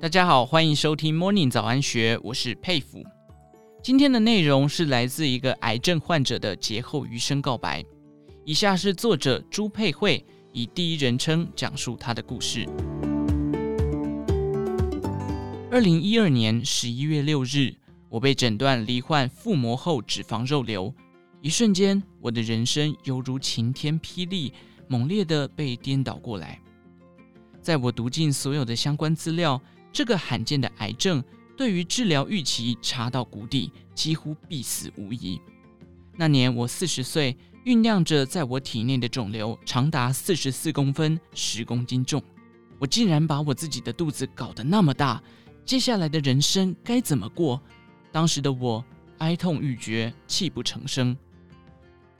大家好，欢迎收听 Morning 早安学，我是佩服。今天的内容是来自一个癌症患者的劫后余生告白。以下是作者朱佩慧以第一人称讲述他的故事。二零一二年十一月六日，我被诊断罹患腹膜后脂肪肉瘤，一瞬间，我的人生犹如晴天霹雳，猛烈的被颠倒过来。在我读尽所有的相关资料。这个罕见的癌症对于治疗预期差到谷底，几乎必死无疑。那年我四十岁，酝酿着在我体内的肿瘤长达四十四公分、十公斤重。我竟然把我自己的肚子搞得那么大，接下来的人生该怎么过？当时的我哀痛欲绝，泣不成声。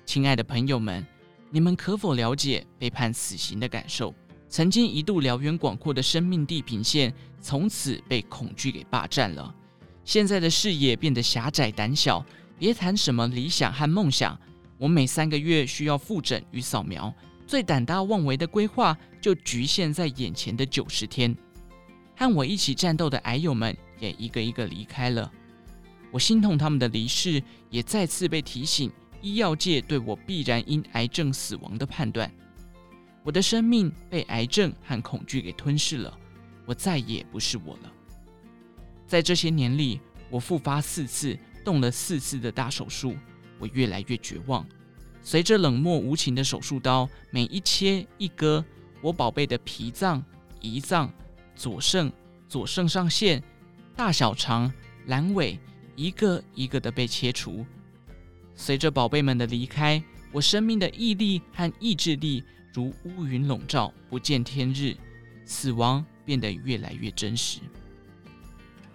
亲爱的朋友们，你们可否了解被判死刑的感受？曾经一度辽远广阔的生命地平线，从此被恐惧给霸占了。现在的视野变得狭窄胆小，别谈什么理想和梦想。我每三个月需要复诊与扫描，最胆大妄为的规划就局限在眼前的九十天。和我一起战斗的癌友们也一个一个离开了，我心痛他们的离世，也再次被提醒医药界对我必然因癌症死亡的判断。我的生命被癌症和恐惧给吞噬了，我再也不是我了。在这些年里，我复发四次，动了四次的大手术，我越来越绝望。随着冷漠无情的手术刀每一切一割，我宝贝的脾脏、胰脏、左肾、左肾上腺、大小肠、阑尾，一个一个的被切除。随着宝贝们的离开，我生命的毅力和意志力。如乌云笼罩，不见天日，死亡变得越来越真实。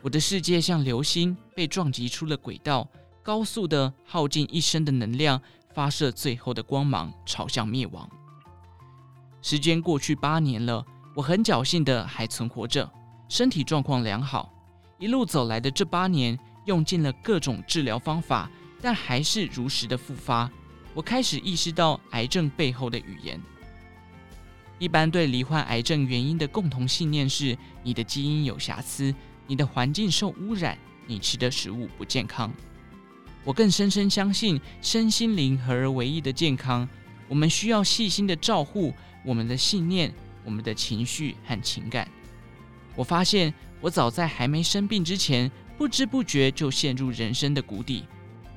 我的世界像流星被撞击出了轨道，高速的耗尽一生的能量，发射最后的光芒，朝向灭亡。时间过去八年了，我很侥幸的还存活着，身体状况良好。一路走来的这八年，用尽了各种治疗方法，但还是如实的复发。我开始意识到癌症背后的语言。一般对罹患癌症原因的共同信念是：你的基因有瑕疵，你的环境受污染，你吃的食物不健康。我更深深相信，身心灵合而为一的健康，我们需要细心的照护我们的信念、我们的情绪和情感。我发现，我早在还没生病之前，不知不觉就陷入人生的谷底。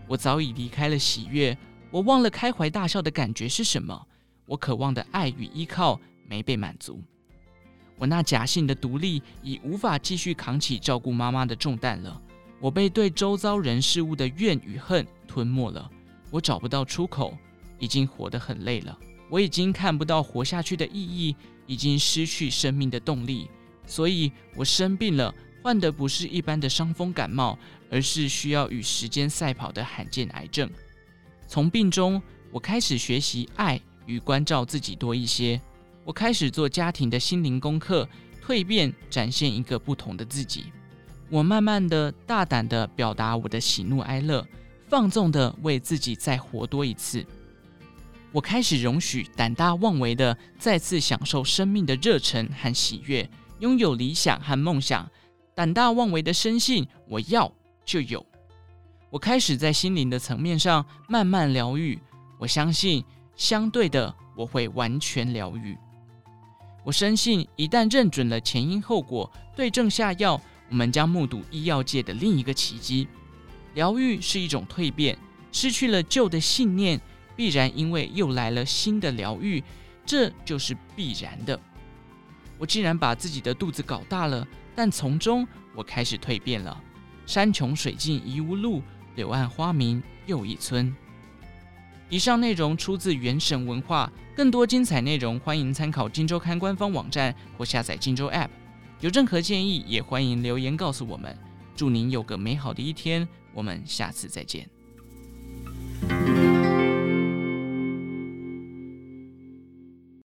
我早已离开了喜悦，我忘了开怀大笑的感觉是什么。我渴望的爱与依靠没被满足，我那假性的独立已无法继续扛起照顾妈妈的重担了。我被对周遭人事物的怨与恨吞没了，我找不到出口，已经活得很累了。我已经看不到活下去的意义，已经失去生命的动力。所以，我生病了，患的不是一般的伤风感冒，而是需要与时间赛跑的罕见癌症。从病中，我开始学习爱。与关照自己多一些，我开始做家庭的心灵功课，蜕变，展现一个不同的自己。我慢慢的、大胆的表达我的喜怒哀乐，放纵的为自己再活多一次。我开始容许胆大妄为的再次享受生命的热忱和喜悦，拥有理想和梦想。胆大妄为的深信我要就有。我开始在心灵的层面上慢慢疗愈。我相信。相对的，我会完全疗愈。我深信，一旦认准了前因后果，对症下药，我们将目睹医药界的另一个奇迹。疗愈是一种蜕变，失去了旧的信念，必然因为又来了新的疗愈，这就是必然的。我竟然把自己的肚子搞大了，但从中我开始蜕变了。山穷水尽疑无路，柳暗花明又一村。以上内容出自原神文化，更多精彩内容欢迎参考《荆州刊》官方网站或下载《荆州 App》。有任何建议，也欢迎留言告诉我们。祝您有个美好的一天，我们下次再见。